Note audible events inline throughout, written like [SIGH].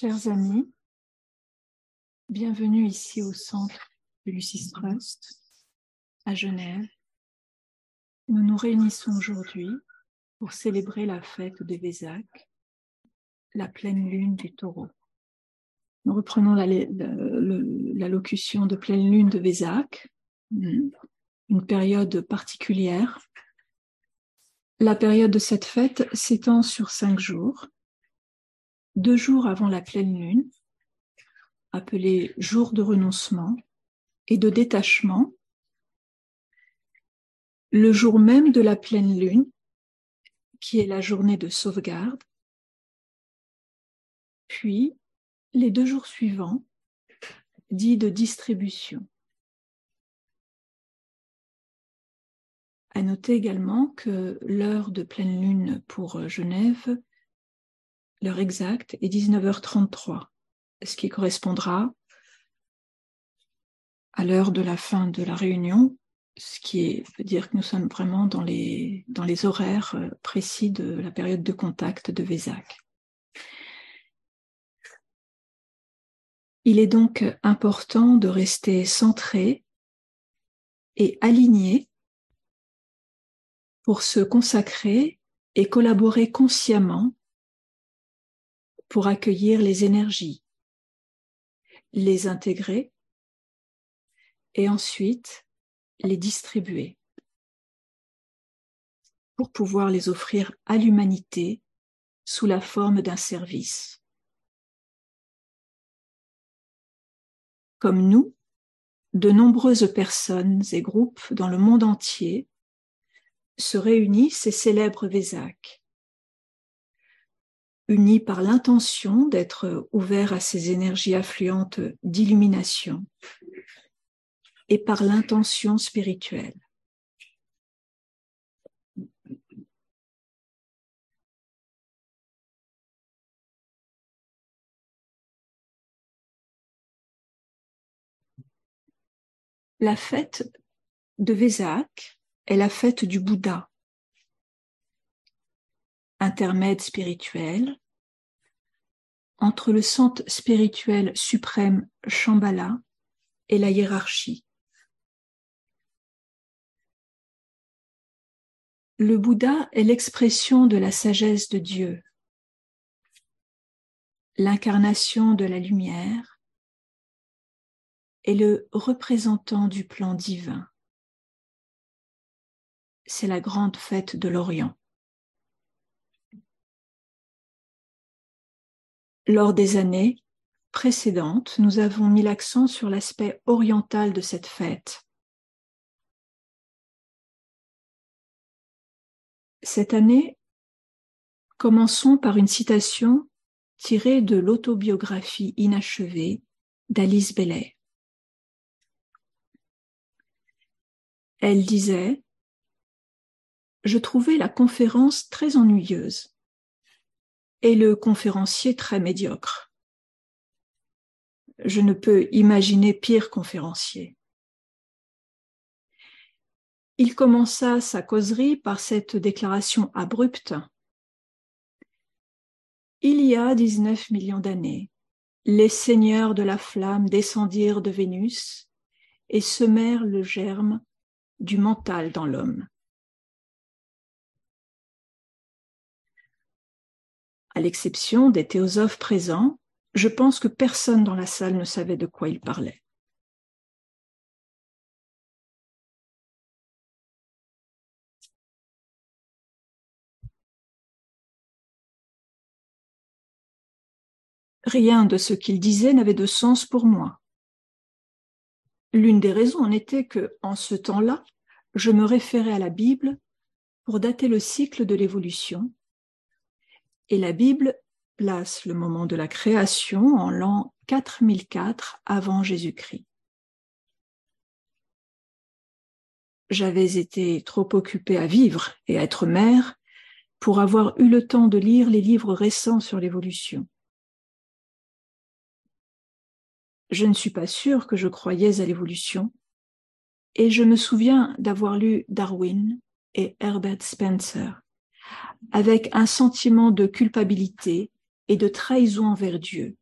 Chers amis, bienvenue ici au centre de Lucis Trust à Genève. Nous nous réunissons aujourd'hui pour célébrer la fête de Vézac, la pleine lune du taureau. Nous reprenons la, la, locution de pleine lune de Vézac, une période particulière. La période de cette fête s'étend sur cinq jours deux jours avant la pleine lune, appelé jour de renoncement et de détachement, le jour même de la pleine lune, qui est la journée de sauvegarde, puis les deux jours suivants, dits de distribution. À noter également que l'heure de pleine lune pour Genève l'heure exacte est 19h33, ce qui correspondra à l'heure de la fin de la réunion, ce qui veut dire que nous sommes vraiment dans les, dans les horaires euh, précis de la période de contact de Vézac. Il est donc important de rester centré et aligné pour se consacrer et collaborer consciemment pour accueillir les énergies, les intégrer et ensuite les distribuer pour pouvoir les offrir à l'humanité sous la forme d'un service. Comme nous, de nombreuses personnes et groupes dans le monde entier se réunissent et célèbrent Vézac unis par l'intention d'être ouverts à ces énergies affluentes d'illumination et par l'intention spirituelle. La fête de Vézac est la fête du Bouddha, intermède spirituel, entre le centre spirituel suprême Shambhala et la hiérarchie. Le Bouddha est l'expression de la sagesse de Dieu, l'incarnation de la lumière et le représentant du plan divin. C'est la grande fête de l'Orient. Lors des années précédentes, nous avons mis l'accent sur l'aspect oriental de cette fête. Cette année, commençons par une citation tirée de l'autobiographie inachevée d'Alice Bellet. Elle disait Je trouvais la conférence très ennuyeuse et le conférencier très médiocre. Je ne peux imaginer pire conférencier. Il commença sa causerie par cette déclaration abrupte. Il y a 19 millions d'années, les seigneurs de la flamme descendirent de Vénus et semèrent le germe du mental dans l'homme. À l'exception des théosophes présents, je pense que personne dans la salle ne savait de quoi il parlait. Rien de ce qu'il disait n'avait de sens pour moi. L'une des raisons en était que, en ce temps-là, je me référais à la Bible pour dater le cycle de l'évolution et la Bible place le moment de la création en l'an 4004 avant Jésus-Christ. J'avais été trop occupée à vivre et à être mère pour avoir eu le temps de lire les livres récents sur l'évolution. Je ne suis pas sûre que je croyais à l'évolution, et je me souviens d'avoir lu Darwin et Herbert Spencer avec un sentiment de culpabilité et de trahison envers Dieu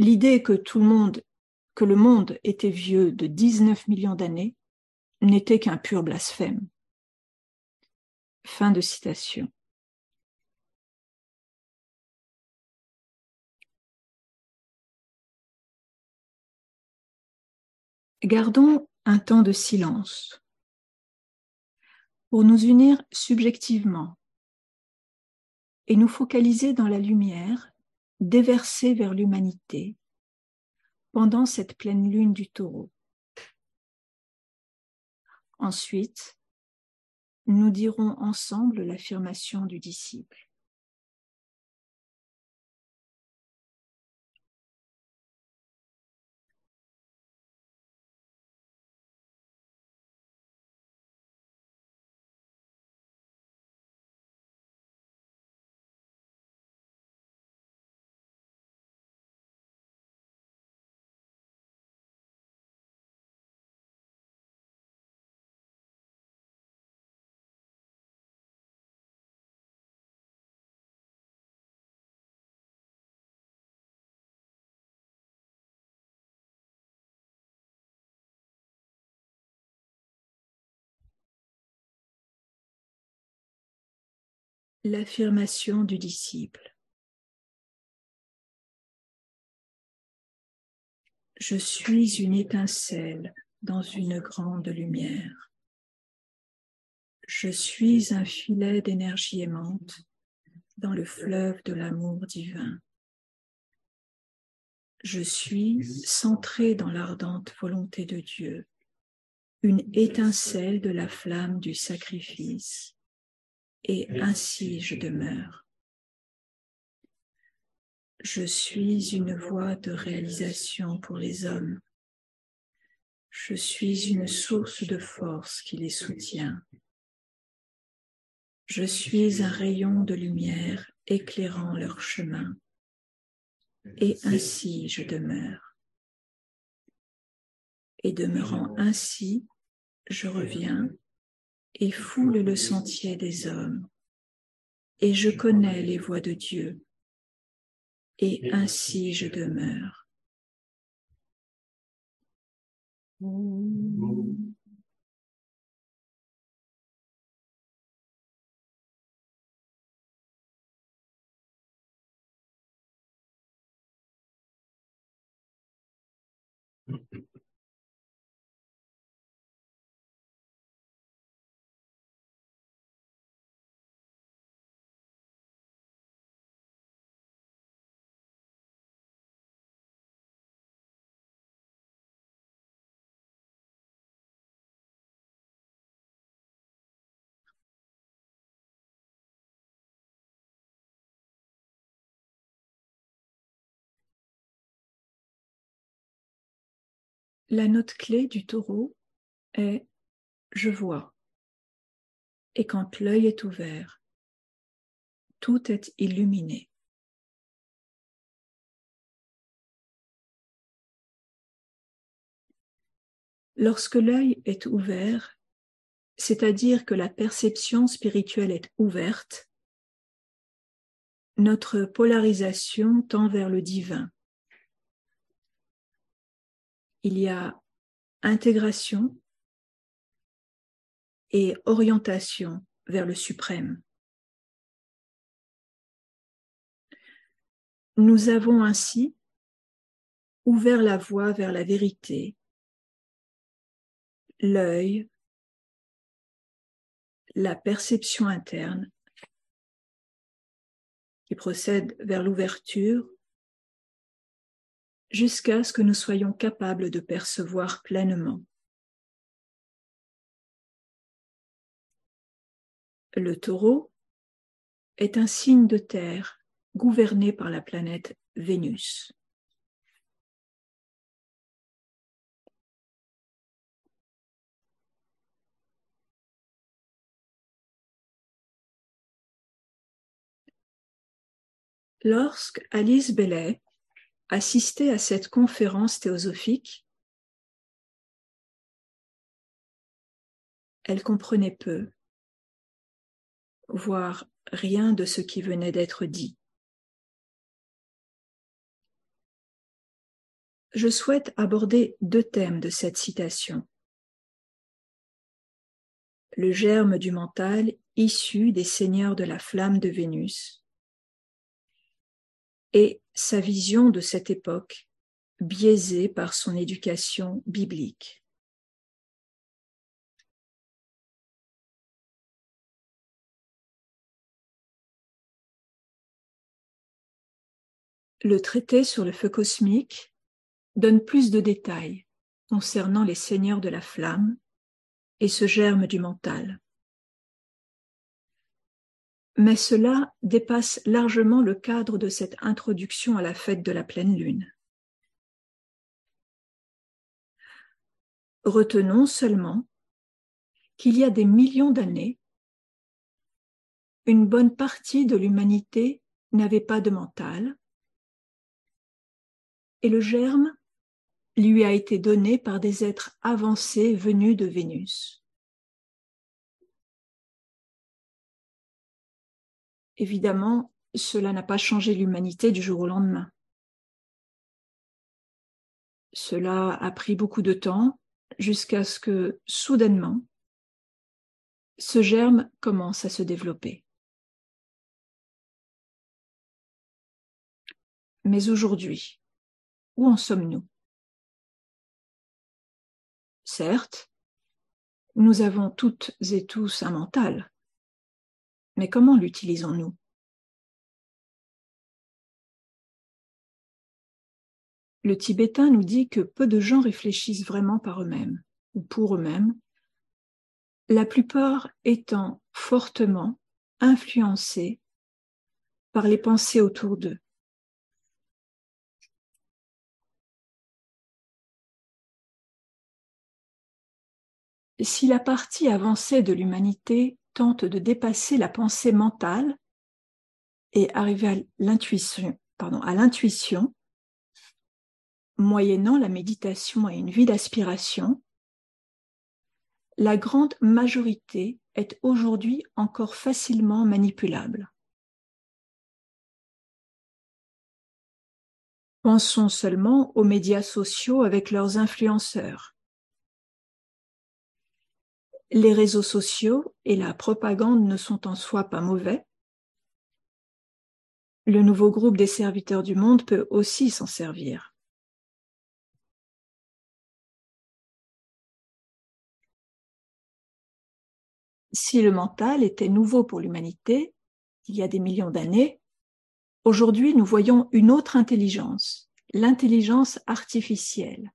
l'idée que tout le monde, le monde était vieux de 19 millions d'années n'était qu'un pur blasphème. Fin de citation. Gardons un temps de silence pour nous unir subjectivement et nous focaliser dans la lumière déversée vers l'humanité pendant cette pleine lune du taureau. Ensuite, nous dirons ensemble l'affirmation du disciple. L'affirmation du disciple. Je suis une étincelle dans une grande lumière. Je suis un filet d'énergie aimante dans le fleuve de l'amour divin. Je suis centré dans l'ardente volonté de Dieu, une étincelle de la flamme du sacrifice et ainsi je demeure. Je suis une voie de réalisation pour les hommes. Je suis une source de force qui les soutient. Je suis un rayon de lumière éclairant leur chemin. Et ainsi je demeure. Et demeurant ainsi, je reviens et foule le sentier des hommes. Et je connais les voies de Dieu, et ainsi je demeure. La note clé du taureau est je vois. Et quand l'œil est ouvert, tout est illuminé. Lorsque l'œil est ouvert, c'est-à-dire que la perception spirituelle est ouverte, notre polarisation tend vers le divin il y a intégration et orientation vers le suprême. Nous avons ainsi ouvert la voie vers la vérité, l'œil, la perception interne qui procède vers l'ouverture jusqu'à ce que nous soyons capables de percevoir pleinement. Le taureau est un signe de terre gouverné par la planète Vénus. Lorsque Alice Bellet assister à cette conférence théosophique, elle comprenait peu, voire rien de ce qui venait d'être dit. je souhaite aborder deux thèmes de cette citation. Le germe du mental issu des seigneurs de la flamme de Vénus et sa vision de cette époque biaisée par son éducation biblique. Le traité sur le feu cosmique donne plus de détails concernant les seigneurs de la flamme et ce germe du mental. Mais cela dépasse largement le cadre de cette introduction à la fête de la pleine lune. Retenons seulement qu'il y a des millions d'années, une bonne partie de l'humanité n'avait pas de mental et le germe lui a été donné par des êtres avancés venus de Vénus. Évidemment, cela n'a pas changé l'humanité du jour au lendemain. Cela a pris beaucoup de temps jusqu'à ce que, soudainement, ce germe commence à se développer. Mais aujourd'hui, où en sommes-nous? Certes, nous avons toutes et tous un mental, mais comment l'utilisons-nous? Le tibétain nous dit que peu de gens réfléchissent vraiment par eux-mêmes ou pour eux-mêmes, la plupart étant fortement influencés par les pensées autour d'eux. si la partie avancée de l'humanité tente de dépasser la pensée mentale et arriver à l'intuition, moyennant la méditation et une vie d'aspiration, la grande majorité est aujourd'hui encore facilement manipulable. Pensons seulement aux médias sociaux avec leurs influenceurs les réseaux sociaux et la propagande ne sont en soi pas mauvais. Le nouveau groupe des serviteurs du monde peut aussi s'en servir. Si le mental était nouveau pour l'humanité, il y a des millions d'années, aujourd'hui nous voyons une autre intelligence, l'intelligence artificielle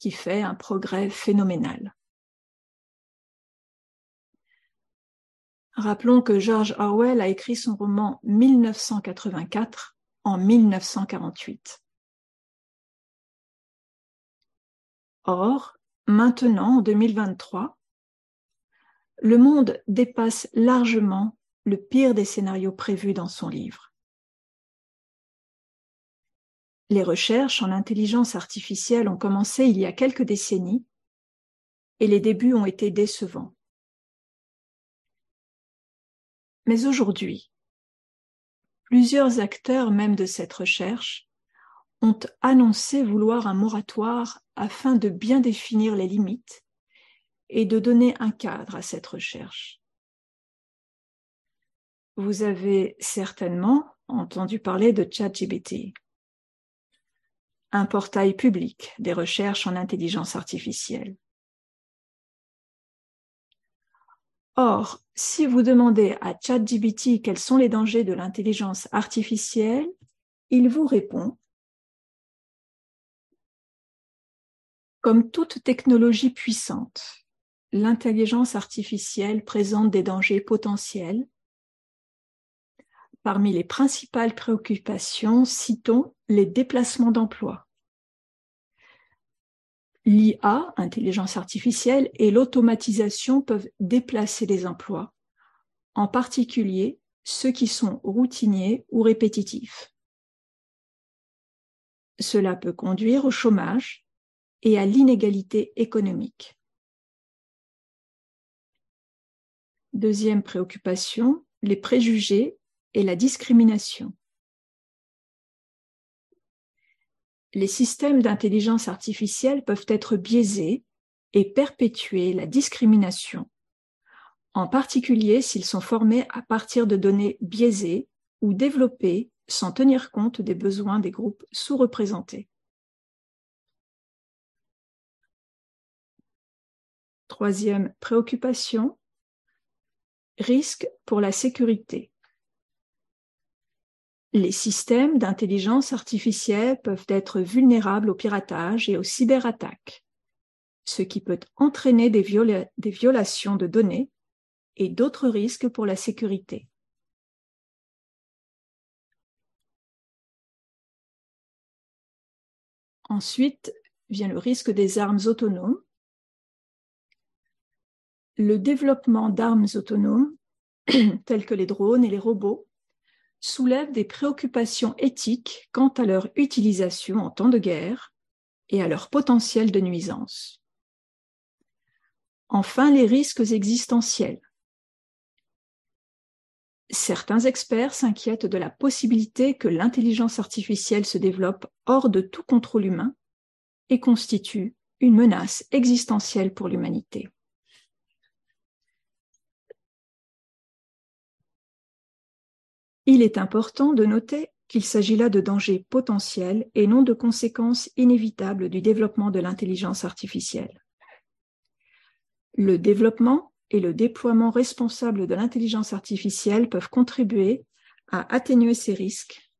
qui fait un progrès phénoménal. Rappelons que George Orwell a écrit son roman 1984 en 1948. Or, maintenant, en 2023, le monde dépasse largement le pire des scénarios prévus dans son livre. Les recherches en intelligence artificielle ont commencé il y a quelques décennies et les débuts ont été décevants. Mais aujourd'hui, plusieurs acteurs même de cette recherche ont annoncé vouloir un moratoire afin de bien définir les limites et de donner un cadre à cette recherche. Vous avez certainement entendu parler de ChatGPT un portail public des recherches en intelligence artificielle. Or, si vous demandez à ChatGPT quels sont les dangers de l'intelligence artificielle, il vous répond Comme toute technologie puissante, l'intelligence artificielle présente des dangers potentiels. Parmi les principales préoccupations, citons les déplacements d'emploi. L'IA, intelligence artificielle, et l'automatisation peuvent déplacer les emplois, en particulier ceux qui sont routiniers ou répétitifs. Cela peut conduire au chômage et à l'inégalité économique. Deuxième préoccupation, les préjugés et la discrimination. Les systèmes d'intelligence artificielle peuvent être biaisés et perpétuer la discrimination, en particulier s'ils sont formés à partir de données biaisées ou développées sans tenir compte des besoins des groupes sous-représentés. Troisième préoccupation, risque pour la sécurité. Les systèmes d'intelligence artificielle peuvent être vulnérables au piratage et aux cyberattaques, ce qui peut entraîner des, violations de données et d'autres risques pour la sécurité. Ensuite vient le risque des armes autonomes. Le développement d'armes autonomes, [CLEARS THROAT] telles que les drones et les robots, soulève des préoccupations éthiques quant à leur utilisation en temps de guerre et à leur potentiel de nuisance. Enfin, les risques existentiels. Certains experts s'inquiètent de la possibilité que l'intelligence artificielle se développe hors de tout contrôle humain et constitue une menace existentielle pour l'humanité. Il est important de noter qu'il s'agit là de dangers potentiels et non de conséquences inévitables du développement de l'intelligence artificielle. Le développement et le déploiement responsable de l'intelligence artificielle peuvent contribuer à atténuer ces risques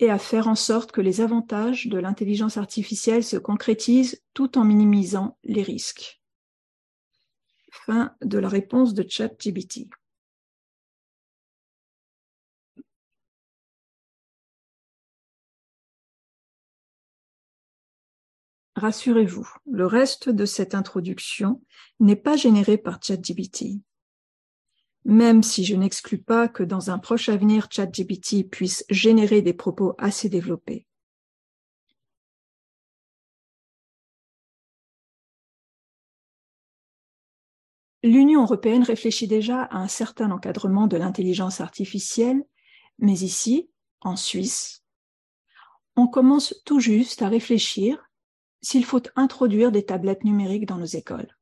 et à faire en sorte que les avantages de l'intelligence artificielle se concrétisent tout en minimisant les risques. Fin de la réponse de ChatGPT. Rassurez-vous, le reste de cette introduction n'est pas généré par ChatGPT. Même si je n'exclus pas que dans un proche avenir, ChatGPT puisse générer des propos assez développés. L'Union européenne réfléchit déjà à un certain encadrement de l'intelligence artificielle, mais ici, en Suisse, on commence tout juste à réfléchir s'il faut introduire des tablettes numériques dans nos écoles.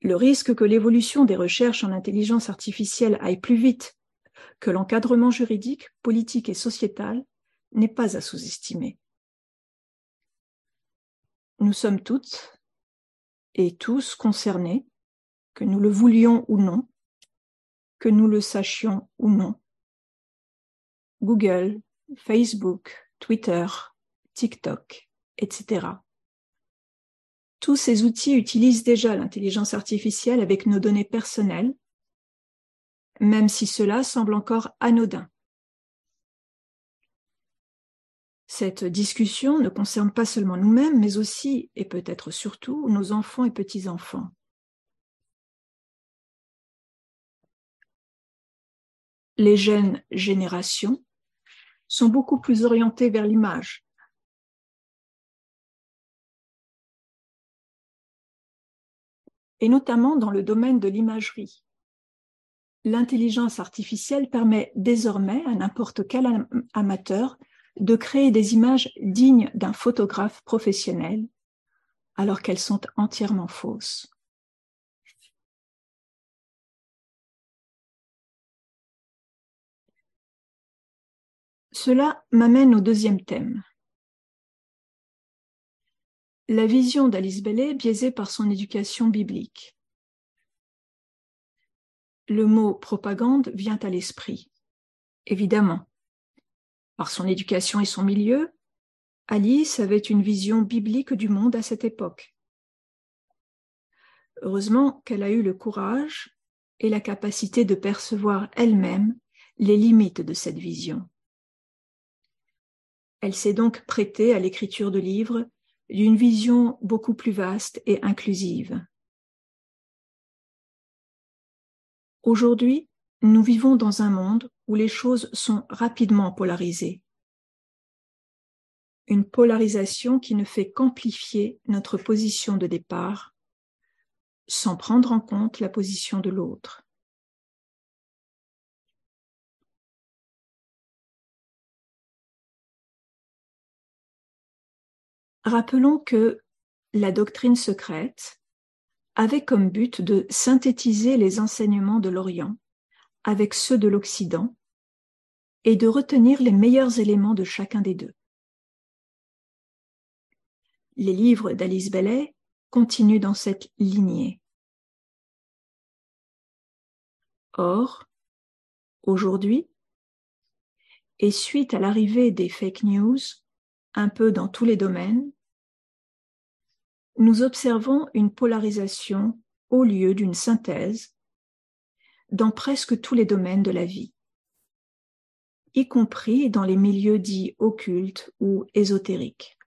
Le risque que l'évolution des recherches en intelligence artificielle aille plus vite que l'encadrement juridique, politique et sociétal n'est pas à sous-estimer. Nous sommes toutes et tous concernés, que nous le voulions ou non, que nous le sachions ou non. Google, Facebook, Twitter, TikTok, etc. Tous ces outils utilisent déjà l'intelligence artificielle avec nos données personnelles, même si cela semble encore anodin. Cette discussion ne concerne pas seulement nous-mêmes, mais aussi, et peut-être surtout, nos enfants et petits-enfants. Les jeunes générations sont beaucoup plus orientées vers l'image, et notamment dans le domaine de l'imagerie. L'intelligence artificielle permet désormais à n'importe quel amateur de créer des images dignes d'un photographe professionnel, alors qu'elles sont entièrement fausses. Cela m'amène au deuxième thème, la vision d'Alice Bellet biaisée par son éducation biblique. Le mot propagande vient à l'esprit, évidemment. Par son éducation et son milieu, Alice avait une vision biblique du monde à cette époque. Heureusement qu'elle a eu le courage et la capacité de percevoir elle-même les limites de cette vision. Elle s'est donc prêtée à l'écriture de livres d'une vision beaucoup plus vaste et inclusive. Aujourd'hui, nous vivons dans un monde où les choses sont rapidement polarisées. Une polarisation qui ne fait qu'amplifier notre position de départ sans prendre en compte la position de l'autre. Rappelons que la doctrine secrète avait comme but de synthétiser les enseignements de l'Orient avec ceux de l'Occident et de retenir les meilleurs éléments de chacun des deux. Les livres d'Alice Bellet continuent dans cette lignée. Or, aujourd'hui, et suite à l'arrivée des fake news, un peu dans tous les domaines, nous observons une polarisation au lieu d'une synthèse dans presque tous les domaines de la vie, y compris dans les milieux dits occultes ou ésotériques.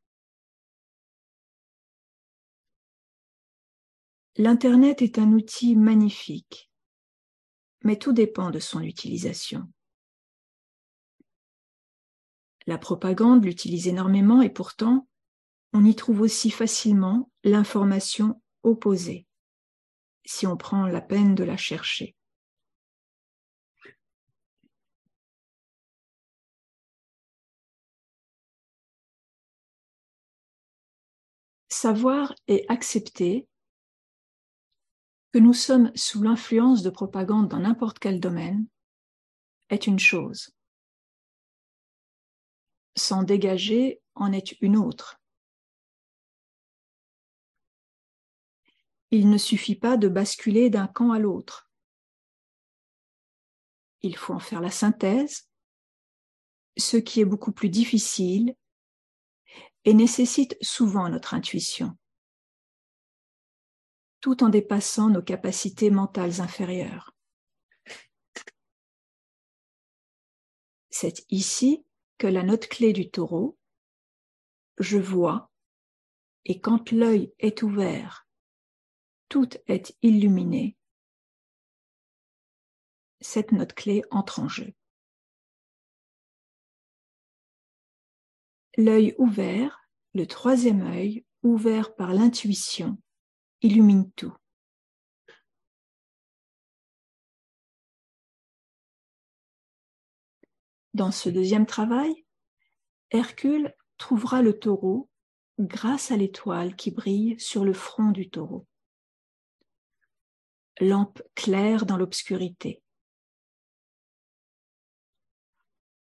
L'Internet est un outil magnifique, mais tout dépend de son utilisation. La propagande l'utilise énormément et pourtant, on y trouve aussi facilement l'information opposée, si on prend la peine de la chercher. Savoir et accepter que nous sommes sous l'influence de propagande dans n'importe quel domaine est une chose. S'en dégager en est une autre. Il ne suffit pas de basculer d'un camp à l'autre. Il faut en faire la synthèse, ce qui est beaucoup plus difficile et nécessite souvent notre intuition, tout en dépassant nos capacités mentales inférieures. C'est ici que la note clé du taureau, je vois, et quand l'œil est ouvert tout est illuminé, cette note clé entre en jeu. L'œil ouvert, le troisième œil, ouvert par l'intuition, illumine tout. Dans ce deuxième travail, Hercule trouvera le taureau grâce à l'étoile qui brille sur le front du taureau lampe claire dans l'obscurité.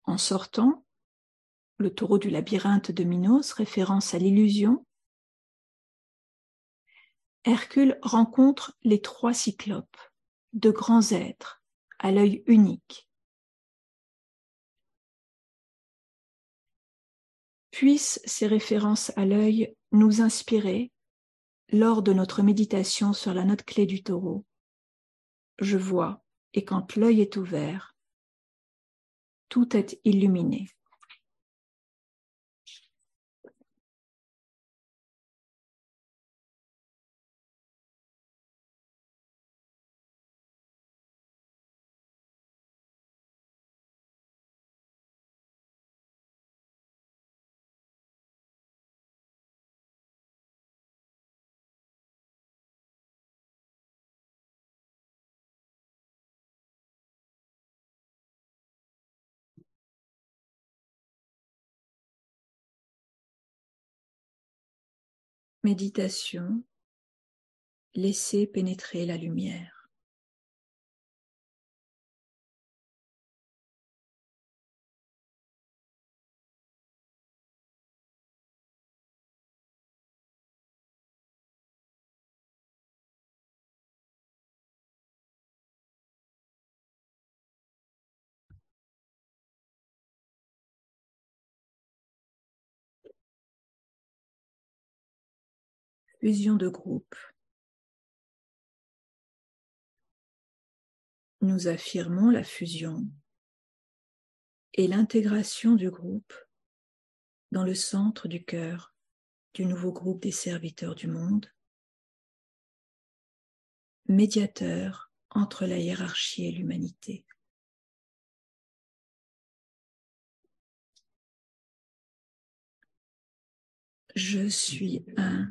En sortant, le taureau du labyrinthe de Minos, référence à l'illusion, Hercule rencontre les trois cyclopes, de grands êtres, à l'œil unique. Puissent ces références à l'œil nous inspirer lors de notre méditation sur la note clé du taureau je vois, et quand l'œil est ouvert, tout est illuminé. Méditation, laissez pénétrer la lumière. Fusion de groupe. Nous affirmons la fusion et l'intégration du groupe dans le centre du cœur du nouveau groupe des serviteurs du monde, médiateur entre la hiérarchie et l'humanité. Je suis un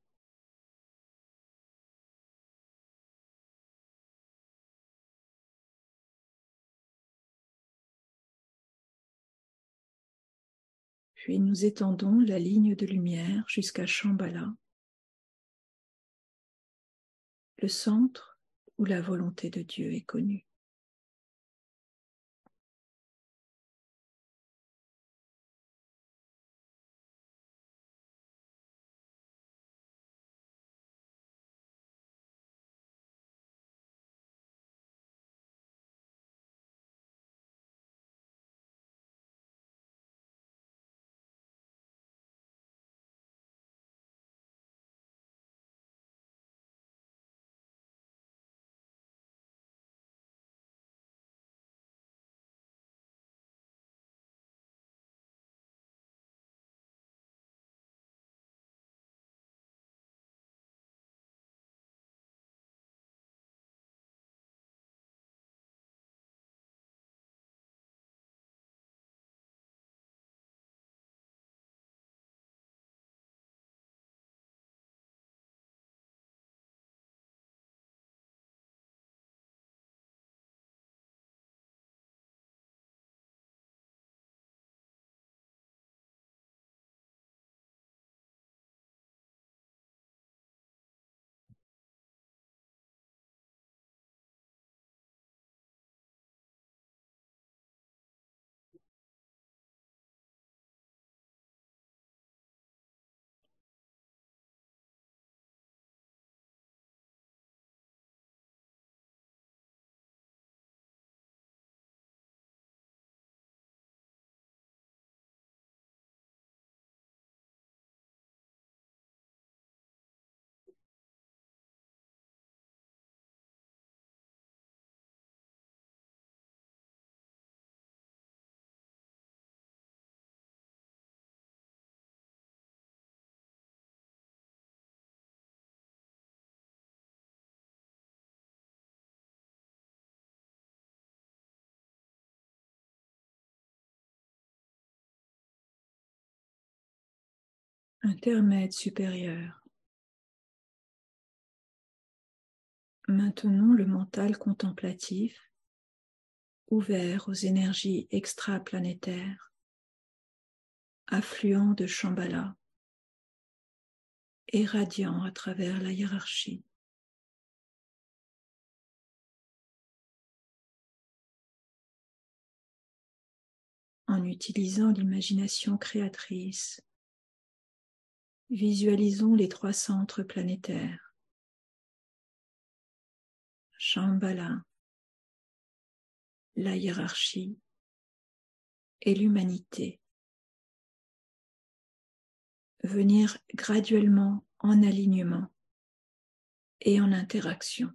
Puis nous étendons la ligne de lumière jusqu'à Shambhala, le centre où la volonté de Dieu est connue. intermède supérieur. Maintenons le mental contemplatif ouvert aux énergies extraplanétaires, affluent de Shambhala et radiant à travers la hiérarchie. En utilisant l'imagination créatrice, Visualisons les trois centres planétaires. Shambhala, la hiérarchie et l'humanité. Venir graduellement en alignement et en interaction.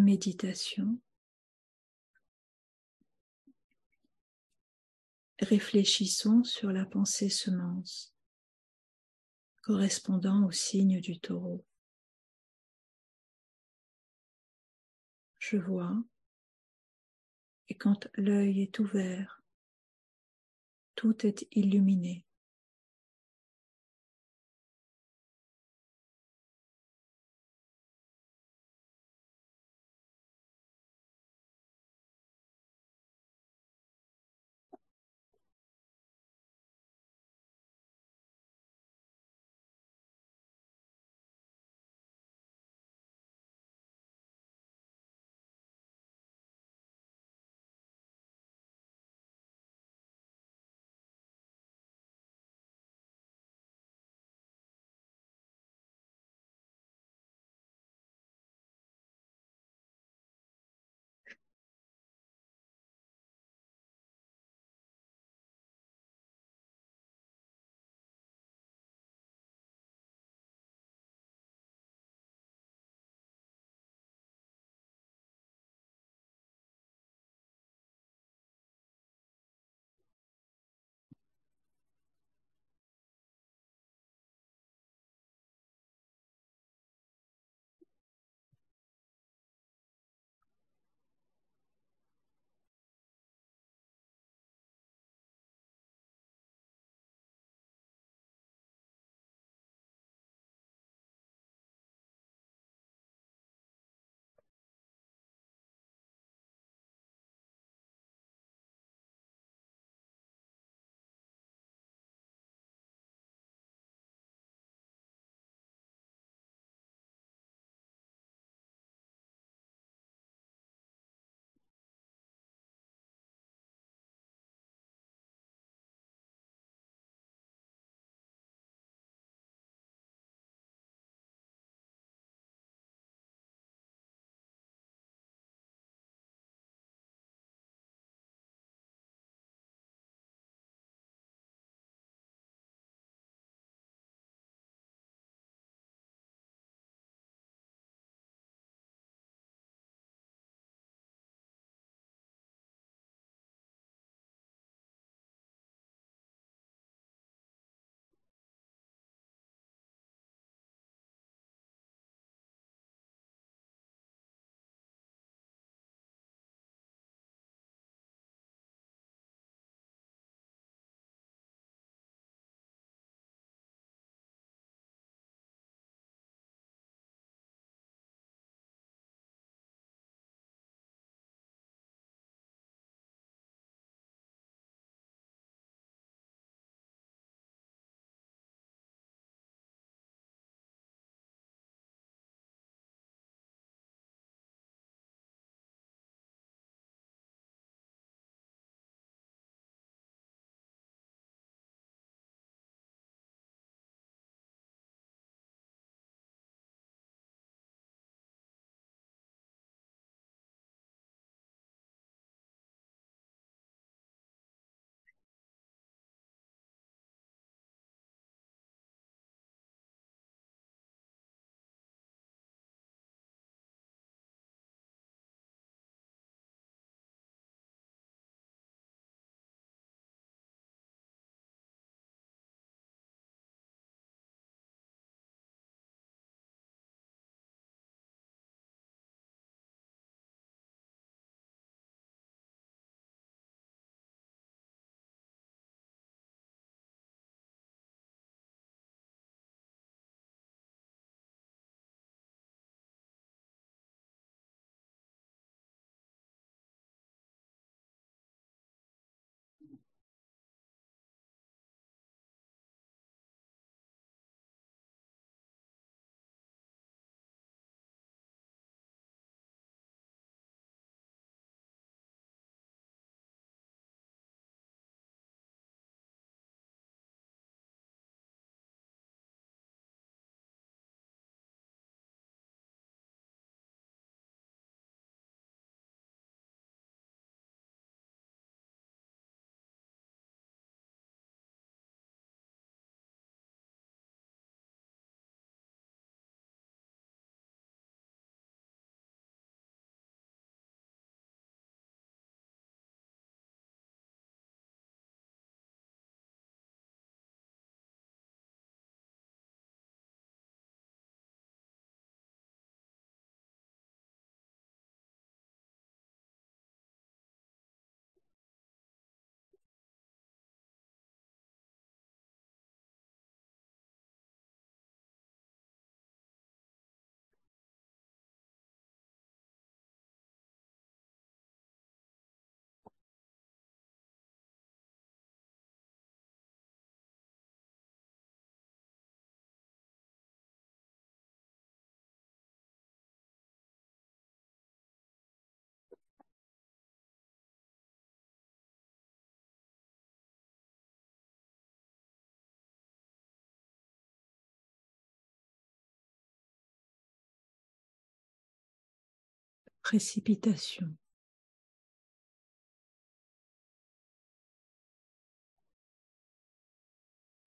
Méditation, réfléchissons sur la pensée semence correspondant au signe du taureau. Je vois et quand l'œil est ouvert, tout est illuminé.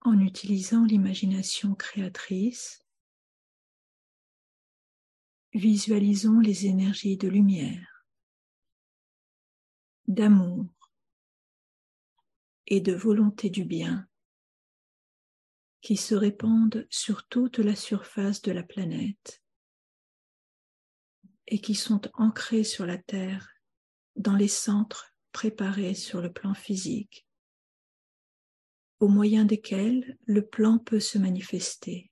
En utilisant l'imagination créatrice, visualisons les énergies de lumière, d'amour et de volonté du bien qui se répandent sur toute la surface de la planète et qui sont ancrés sur la Terre dans les centres préparés sur le plan physique, au moyen desquels le plan peut se manifester.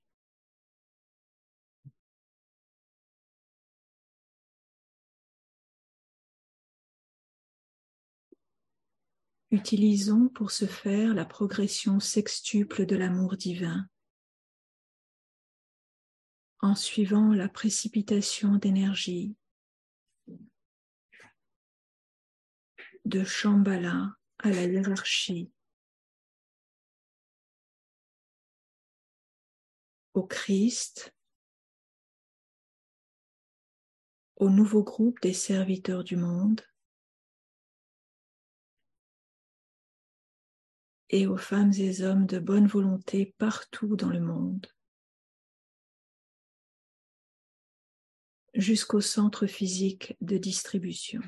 Utilisons pour ce faire la progression sextuple de l'amour divin en suivant la précipitation d'énergie de Shambhala à la hiérarchie, au Christ, au nouveau groupe des serviteurs du monde, et aux femmes et hommes de bonne volonté partout dans le monde, jusqu'au centre physique de distribution.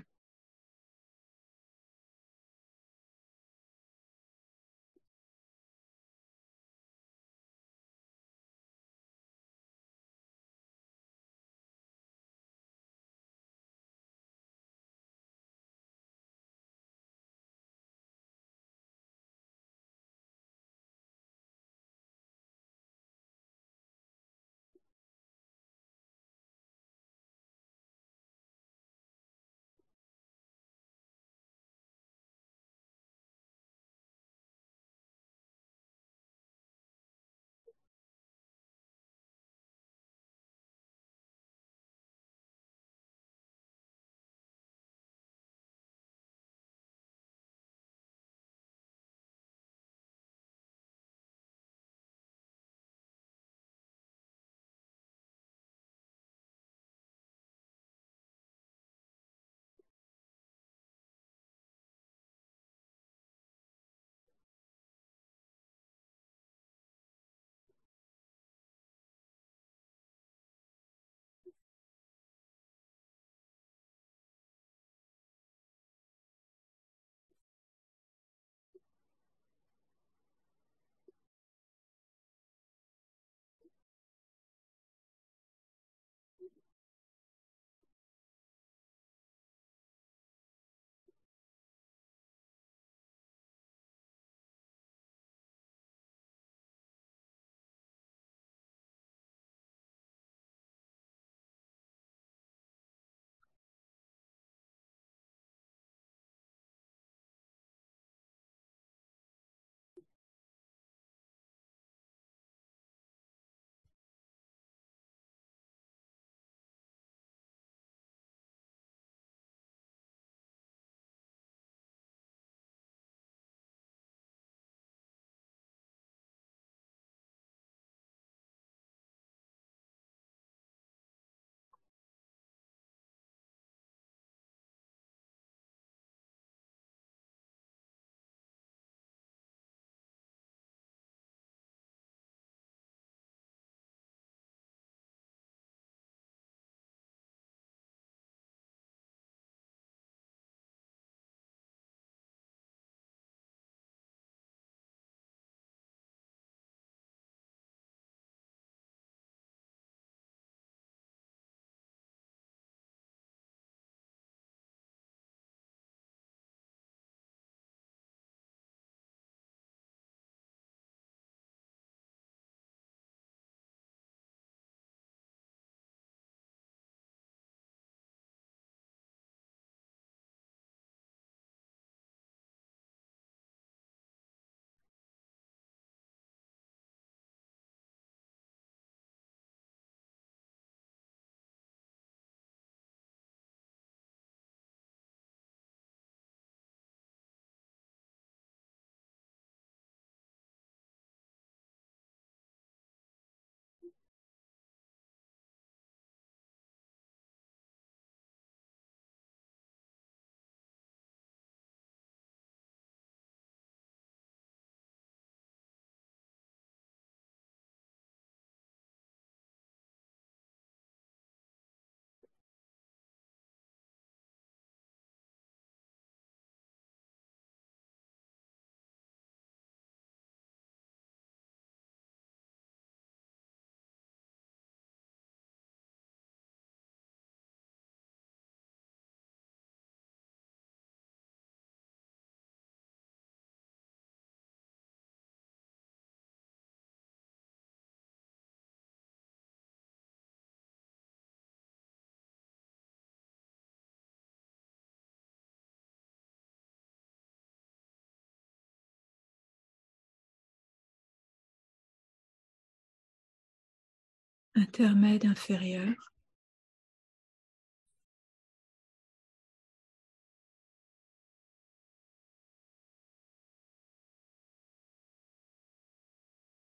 Intermède inférieur.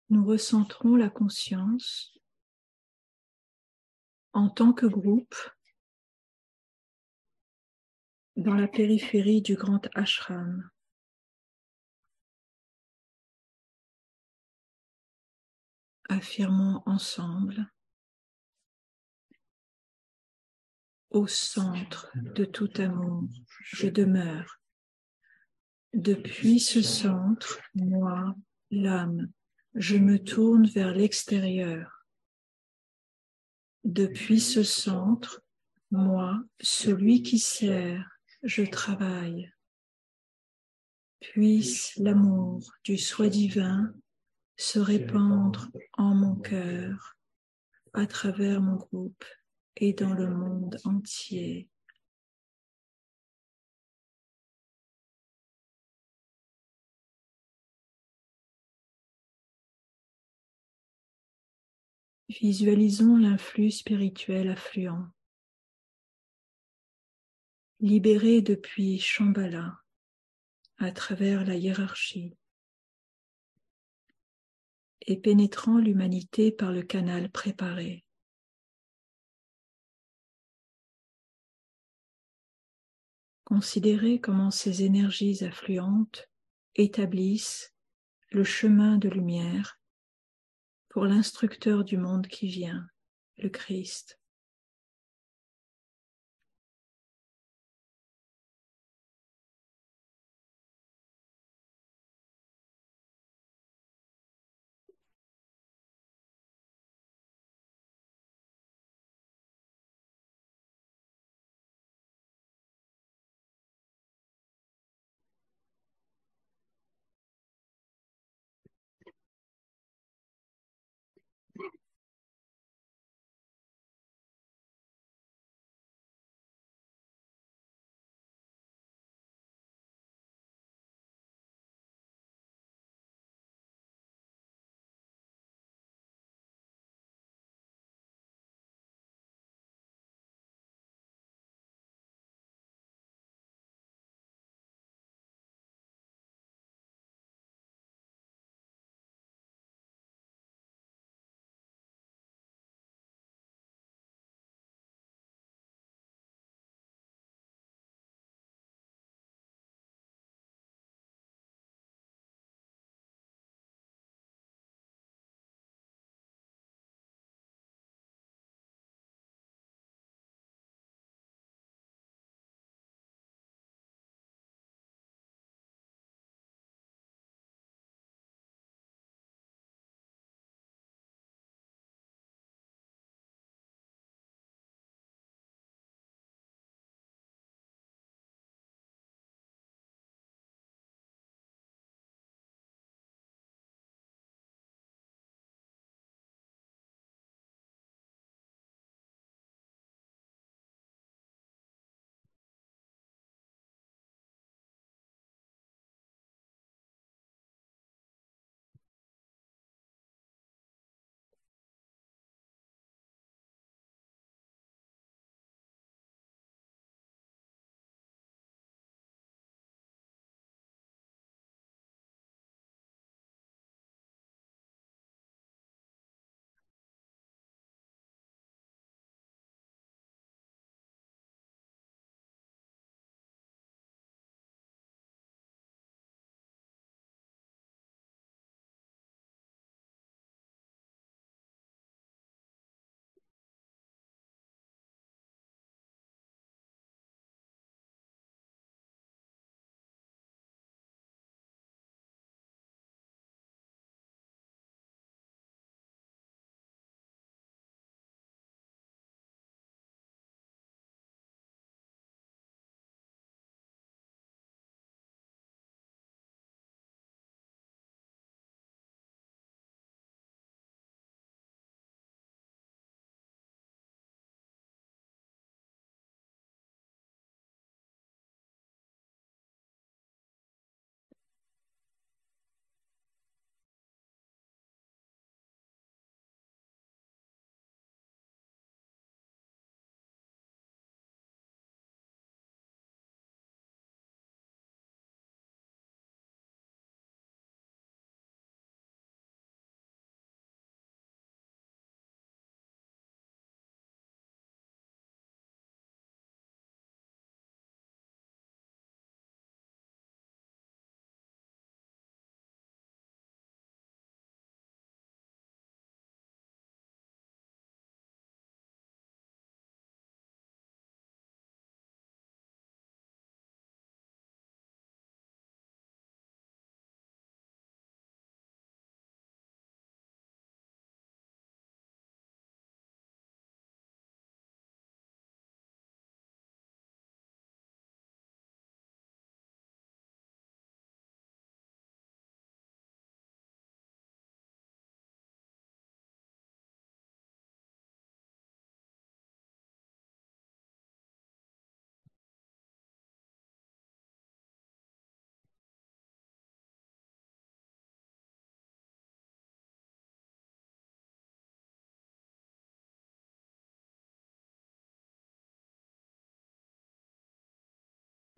Nous recentrons la conscience en tant que groupe dans la périphérie du grand ashram. Affirmons ensemble au centre de tout amour, je demeure. Depuis ce centre, moi, l'âme, je me tourne vers l'extérieur. Depuis ce centre, moi, celui qui sert, je travaille. Puisse l'amour du soi divin se répandre en mon cœur, à travers mon groupe et dans le monde entier. Visualisons l'influx spirituel affluent, libéré depuis Shambhala à travers la hiérarchie et pénétrant l'humanité par le canal préparé. Considérez comment ces énergies affluentes établissent le chemin de lumière pour l'instructeur du monde qui vient, le Christ.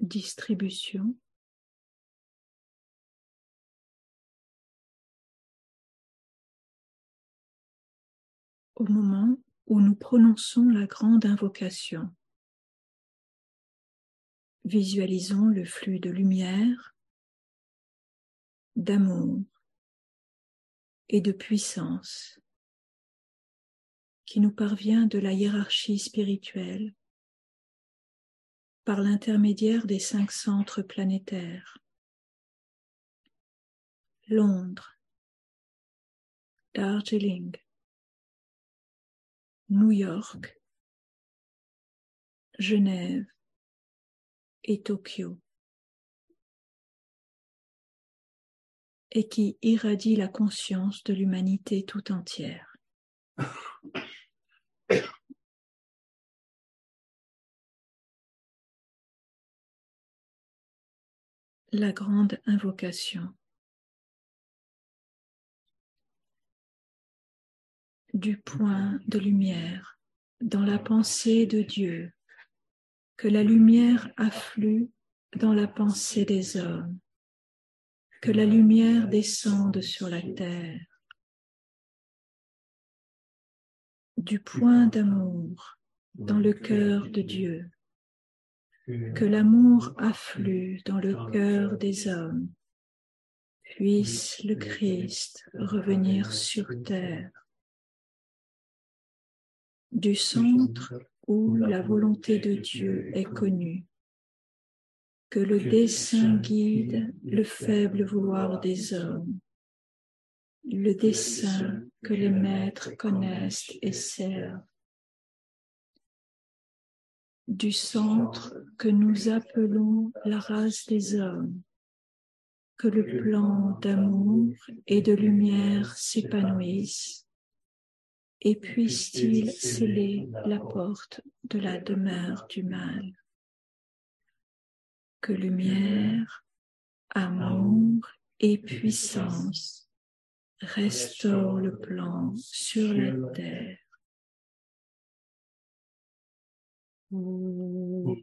Distribution. Au moment où nous prononçons la grande invocation, visualisons le flux de lumière, d'amour et de puissance qui nous parvient de la hiérarchie spirituelle par l'intermédiaire des cinq centres planétaires. Londres, Darjeeling, New York, Genève. Et Tokyo, et qui irradie la conscience de l'humanité tout entière. [LAUGHS] la grande invocation du point de lumière dans la pensée de Dieu, que la lumière afflue dans la pensée des hommes, que la lumière descende sur la terre, du point d'amour dans le cœur de Dieu, que l'amour afflue dans le cœur des hommes, puisse le Christ revenir sur terre, du centre où la volonté de Dieu est connue, que le dessein guide le faible vouloir des hommes, le dessein que les maîtres connaissent et servent, du centre que nous appelons la race des hommes, que le plan d'amour et de lumière s'épanouisse. Et puisse-t-il sceller la porte de la demeure du mal. Que lumière, amour et puissance restaurent le plan sur la terre Mm.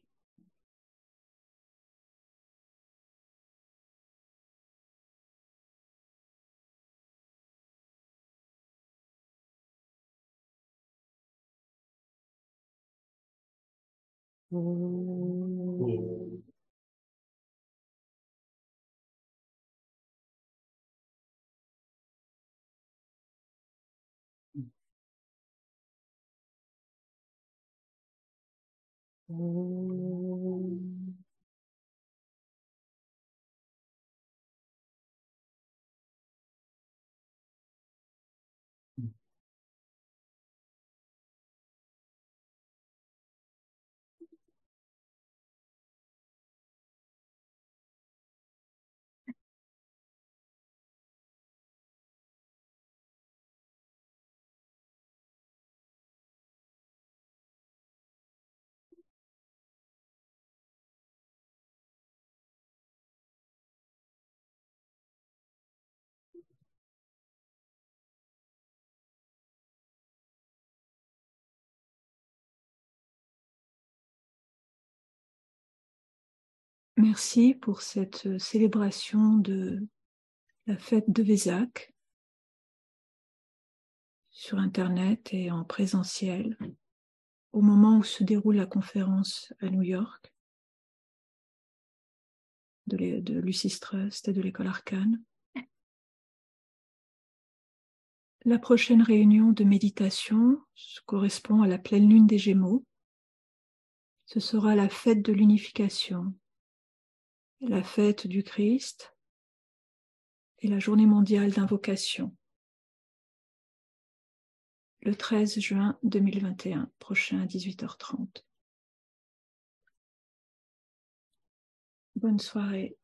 Mm. mm. Om. Merci pour cette célébration de la fête de Vézac sur Internet et en présentiel au moment où se déroule la conférence à New York de, de Trust et de l'école Arcane. La prochaine réunion de méditation correspond à la pleine lune des Gémeaux. Ce sera la fête de l'unification la fête du Christ et la journée mondiale d'invocation. Le 13 juin 2021, prochain à 18h30. Bonne soirée.